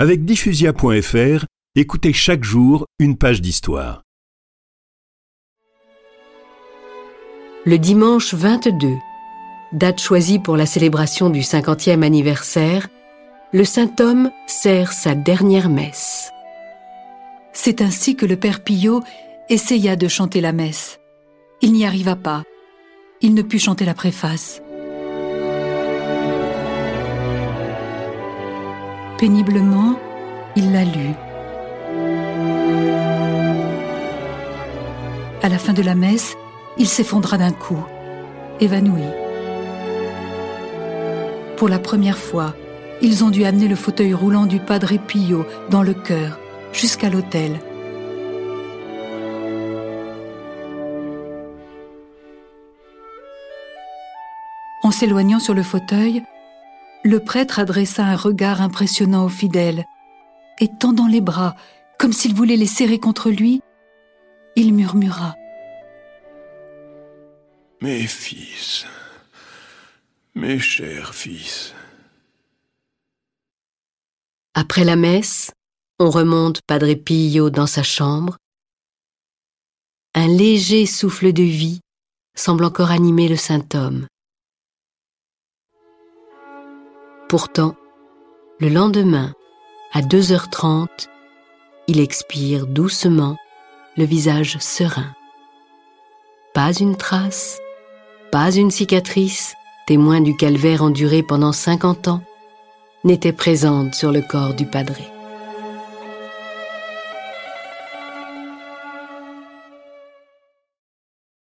Avec diffusia.fr, écoutez chaque jour une page d'histoire. Le dimanche 22, date choisie pour la célébration du 50e anniversaire, le saint homme sert sa dernière messe. C'est ainsi que le père Pillot essaya de chanter la messe. Il n'y arriva pas. Il ne put chanter la préface. Péniblement, il l'a lu. À la fin de la messe, il s'effondra d'un coup, évanoui. Pour la première fois, ils ont dû amener le fauteuil roulant du Padre Pio dans le cœur, jusqu'à l'autel. En s'éloignant sur le fauteuil, le prêtre adressa un regard impressionnant aux fidèles, et tendant les bras, comme s'il voulait les serrer contre lui, il murmura. Mes fils, mes chers fils. Après la messe, on remonte Padre Pio dans sa chambre. Un léger souffle de vie semble encore animer le saint homme. Pourtant, le lendemain, à 2h30, il expire doucement, le visage serein. Pas une trace, pas une cicatrice, témoin du calvaire enduré pendant 50 ans, n'était présente sur le corps du padré.